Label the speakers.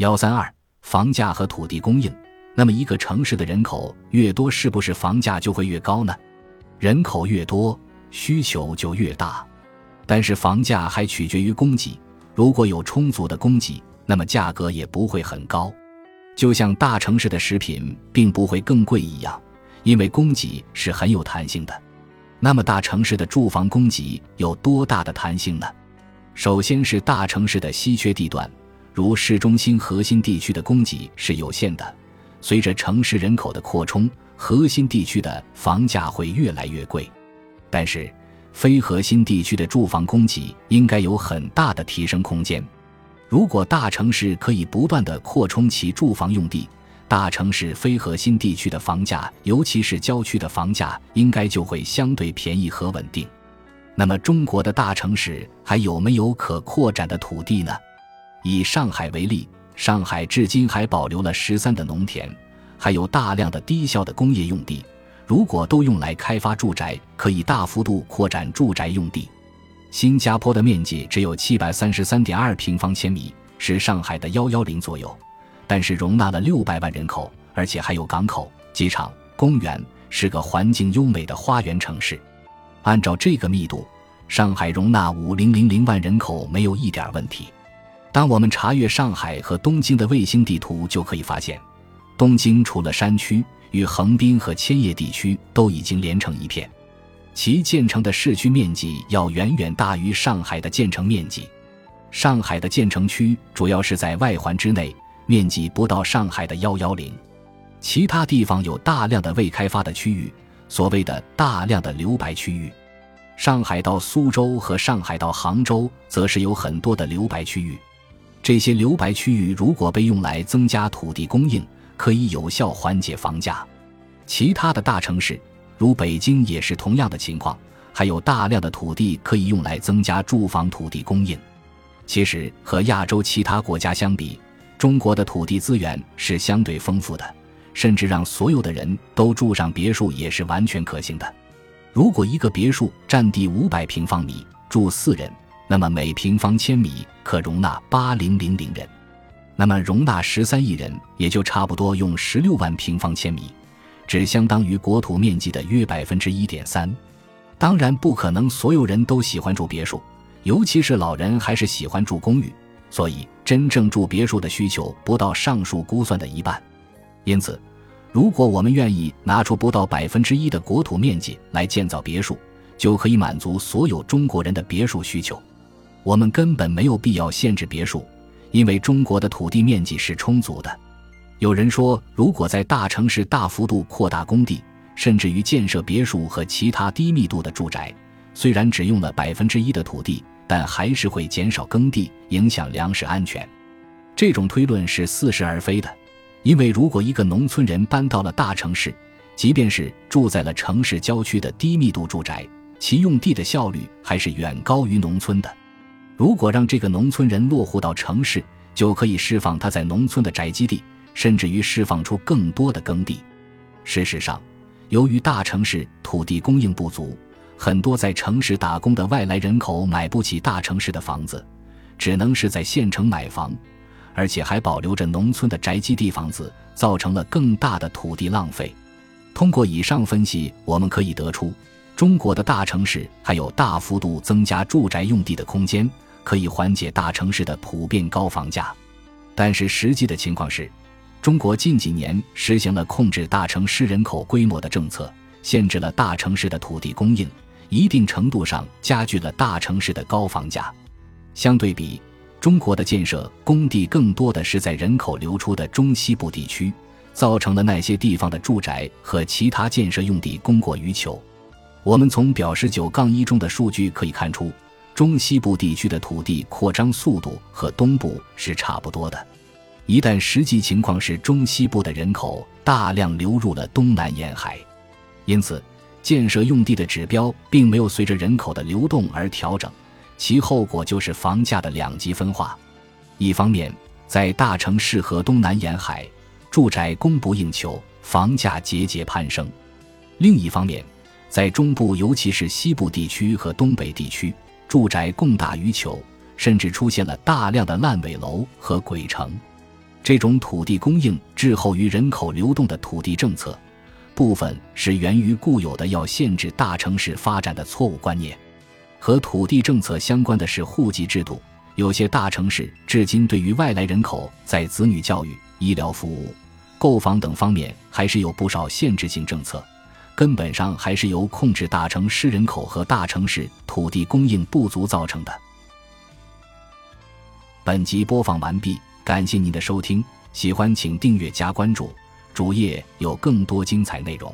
Speaker 1: 幺三二，房价和土地供应。那么，一个城市的人口越多，是不是房价就会越高呢？人口越多，需求就越大，但是房价还取决于供给。如果有充足的供给，那么价格也不会很高。就像大城市的食品并不会更贵一样，因为供给是很有弹性的。那么，大城市的住房供给有多大的弹性呢？首先是大城市的稀缺地段，如市中心核心地区的供给是有限的。随着城市人口的扩充，核心地区的房价会越来越贵。但是，非核心地区的住房供给应该有很大的提升空间。如果大城市可以不断的扩充其住房用地，大城市非核心地区的房价，尤其是郊区的房价，应该就会相对便宜和稳定。那么，中国的大城市还有没有可扩展的土地呢？以上海为例。上海至今还保留了十三的农田，还有大量的低效的工业用地。如果都用来开发住宅，可以大幅度扩展住宅用地。新加坡的面积只有七百三十三点二平方千米，是上海的幺幺零左右，但是容纳了六百万人口，而且还有港口、机场、公园，是个环境优美的花园城市。按照这个密度，上海容纳五零零零万人口没有一点问题。当我们查阅上海和东京的卫星地图，就可以发现，东京除了山区，与横滨和千叶地区都已经连成一片，其建成的市区面积要远远大于上海的建成面积。上海的建成区主要是在外环之内，面积不到上海的幺幺零，其他地方有大量的未开发的区域，所谓的大量的留白区域。上海到苏州和上海到杭州，则是有很多的留白区域。这些留白区域如果被用来增加土地供应，可以有效缓解房价。其他的大城市，如北京也是同样的情况，还有大量的土地可以用来增加住房土地供应。其实和亚洲其他国家相比，中国的土地资源是相对丰富的，甚至让所有的人都住上别墅也是完全可行的。如果一个别墅占地五百平方米，住四人。那么每平方千米可容纳八零零零人，那么容纳十三亿人，也就差不多用十六万平方千米，只相当于国土面积的约百分之一点三。当然不可能所有人都喜欢住别墅，尤其是老人还是喜欢住公寓，所以真正住别墅的需求不到上述估算的一半。因此，如果我们愿意拿出不到百分之一的国土面积来建造别墅，就可以满足所有中国人的别墅需求。我们根本没有必要限制别墅，因为中国的土地面积是充足的。有人说，如果在大城市大幅度扩大工地，甚至于建设别墅和其他低密度的住宅，虽然只用了百分之一的土地，但还是会减少耕地，影响粮食安全。这种推论是似是而非的，因为如果一个农村人搬到了大城市，即便是住在了城市郊区的低密度住宅，其用地的效率还是远高于农村的。如果让这个农村人落户到城市，就可以释放他在农村的宅基地，甚至于释放出更多的耕地。事实上，由于大城市土地供应不足，很多在城市打工的外来人口买不起大城市的房子，只能是在县城买房，而且还保留着农村的宅基地房子，造成了更大的土地浪费。通过以上分析，我们可以得出，中国的大城市还有大幅度增加住宅用地的空间。可以缓解大城市的普遍高房价，但是实际的情况是，中国近几年实行了控制大城市人口规模的政策，限制了大城市的土地供应，一定程度上加剧了大城市的高房价。相对比，中国的建设工地更多的是在人口流出的中西部地区，造成了那些地方的住宅和其他建设用地供过于求。我们从表十九杠一中的数据可以看出。中西部地区的土地扩张速度和东部是差不多的，一旦实际情况是中西部的人口大量流入了东南沿海，因此建设用地的指标并没有随着人口的流动而调整，其后果就是房价的两极分化。一方面，在大城市和东南沿海，住宅供不应求，房价节节攀升；另一方面，在中部尤其是西部地区和东北地区。住宅供大于求，甚至出现了大量的烂尾楼和鬼城。这种土地供应滞后于人口流动的土地政策，部分是源于固有的要限制大城市发展的错误观念。和土地政策相关的是户籍制度。有些大城市至今对于外来人口在子女教育、医疗服务、购房等方面还是有不少限制性政策，根本上还是由控制大城市人口和大城市土地供应不足造成的。本集播放完毕，感谢您的收听，喜欢请订阅加关注，主页有更多精彩内容。